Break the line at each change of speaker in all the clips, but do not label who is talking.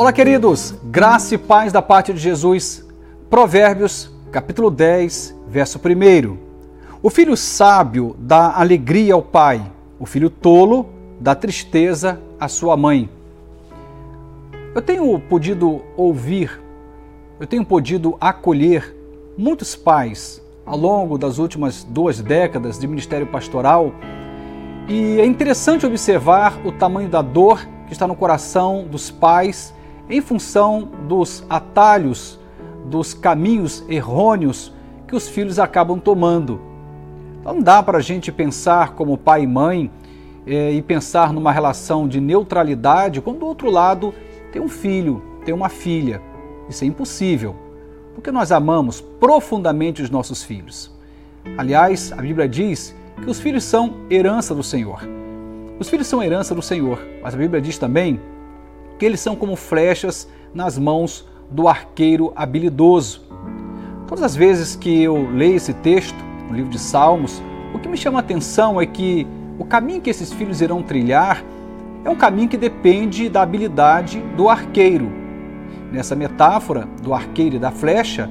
Olá, queridos, graça e paz da parte de Jesus. Provérbios, capítulo 10, verso 1. O filho sábio dá alegria ao pai, o filho tolo dá tristeza à sua mãe. Eu tenho podido ouvir, eu tenho podido acolher muitos pais ao longo das últimas duas décadas de ministério pastoral e é interessante observar o tamanho da dor que está no coração dos pais em função dos atalhos, dos caminhos errôneos que os filhos acabam tomando. Não dá para a gente pensar como pai e mãe é, e pensar numa relação de neutralidade quando do outro lado tem um filho, tem uma filha. Isso é impossível, porque nós amamos profundamente os nossos filhos. Aliás, a Bíblia diz que os filhos são herança do Senhor. Os filhos são herança do Senhor, mas a Bíblia diz também que eles são como flechas nas mãos do arqueiro habilidoso. Todas as vezes que eu leio esse texto, no livro de Salmos, o que me chama a atenção é que o caminho que esses filhos irão trilhar é um caminho que depende da habilidade do arqueiro. Nessa metáfora do arqueiro e da flecha,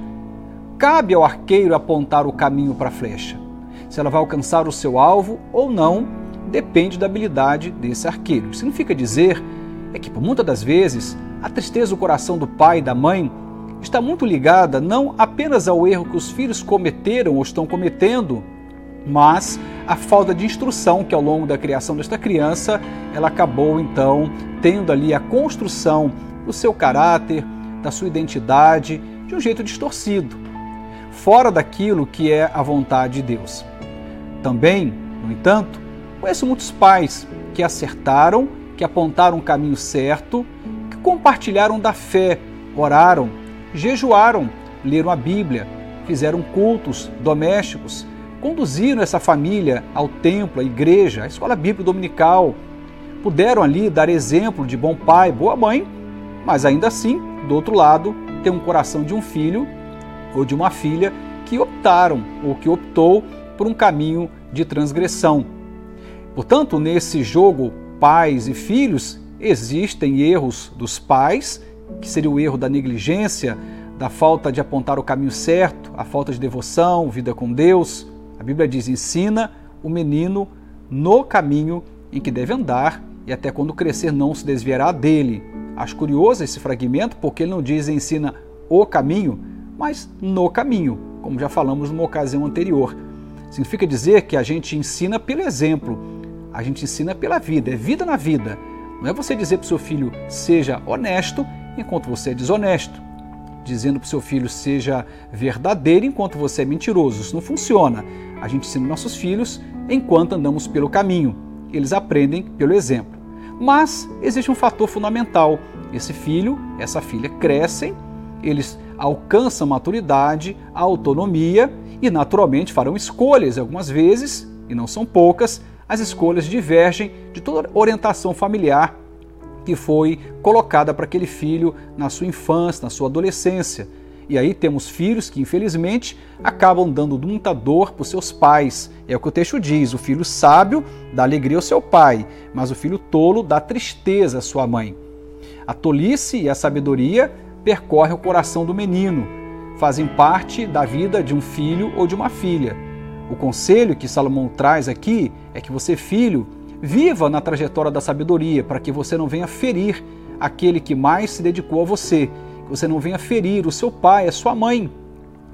cabe ao arqueiro apontar o caminho para a flecha. Se ela vai alcançar o seu alvo ou não, depende da habilidade desse arqueiro. Significa dizer é que, por muitas das vezes, a tristeza do coração do pai e da mãe está muito ligada não apenas ao erro que os filhos cometeram ou estão cometendo, mas a falta de instrução que ao longo da criação desta criança ela acabou então tendo ali a construção do seu caráter, da sua identidade de um jeito distorcido, fora daquilo que é a vontade de Deus. Também, no entanto, conheço muitos pais que acertaram que apontaram o caminho certo, que compartilharam da fé, oraram, jejuaram, leram a Bíblia, fizeram cultos domésticos, conduziram essa família ao templo, à igreja, à escola bíblica dominical, puderam ali dar exemplo de bom pai, boa mãe, mas ainda assim, do outro lado, tem um coração de um filho ou de uma filha que optaram ou que optou por um caminho de transgressão. Portanto, nesse jogo pais e filhos, existem erros dos pais, que seria o erro da negligência, da falta de apontar o caminho certo, a falta de devoção, vida com Deus. A Bíblia diz: ensina o menino no caminho em que deve andar e até quando crescer não se desviará dele. Acho curioso esse fragmento porque ele não diz ensina o caminho, mas no caminho, como já falamos numa ocasião anterior. Significa dizer que a gente ensina pelo exemplo, a gente ensina pela vida, é vida na vida. Não é você dizer para o seu filho seja honesto enquanto você é desonesto. Dizendo para o seu filho seja verdadeiro enquanto você é mentiroso. Isso não funciona. A gente ensina nossos filhos enquanto andamos pelo caminho. Eles aprendem pelo exemplo. Mas existe um fator fundamental. Esse filho, essa filha crescem, eles alcançam maturidade, autonomia e naturalmente farão escolhas algumas vezes, e não são poucas, as escolhas divergem de toda orientação familiar que foi colocada para aquele filho na sua infância, na sua adolescência. E aí temos filhos que, infelizmente, acabam dando muita dor para os seus pais. É o que o texto diz: o filho sábio dá alegria ao seu pai, mas o filho tolo dá tristeza à sua mãe. A tolice e a sabedoria percorrem o coração do menino, fazem parte da vida de um filho ou de uma filha. O conselho que Salomão traz aqui é que você, filho, viva na trajetória da sabedoria, para que você não venha ferir aquele que mais se dedicou a você, que você não venha ferir o seu pai, a sua mãe,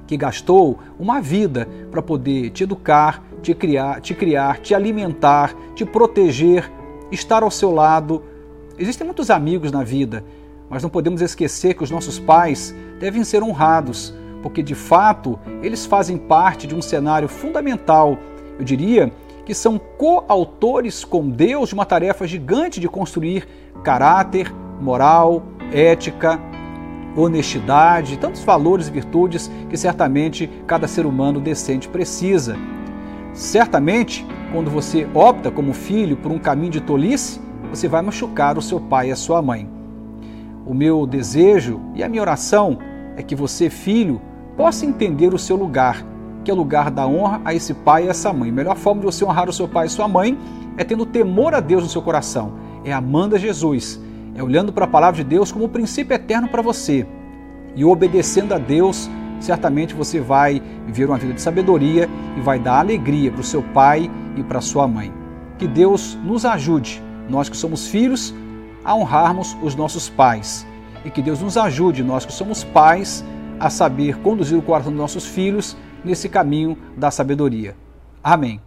que gastou uma vida para poder te educar, te criar, te criar, te alimentar, te proteger, estar ao seu lado. Existem muitos amigos na vida, mas não podemos esquecer que os nossos pais devem ser honrados porque de fato eles fazem parte de um cenário fundamental. Eu diria que são coautores com Deus de uma tarefa gigante de construir caráter, moral, ética, honestidade, tantos valores e virtudes que certamente cada ser humano decente precisa. Certamente, quando você opta como filho por um caminho de tolice, você vai machucar o seu pai e a sua mãe. O meu desejo e a minha oração é que você, filho, possa entender o seu lugar, que é o lugar da honra a esse pai e essa mãe. A melhor forma de você honrar o seu pai e sua mãe é tendo temor a Deus no seu coração, é amando a Jesus, É olhando para a palavra de Deus como um princípio eterno para você. E obedecendo a Deus, certamente você vai viver uma vida de sabedoria e vai dar alegria para o seu pai e para sua mãe. Que Deus nos ajude, nós que somos filhos, a honrarmos os nossos pais. E que Deus nos ajude, nós que somos pais, a saber conduzir o coração dos nossos filhos nesse caminho da sabedoria. Amém.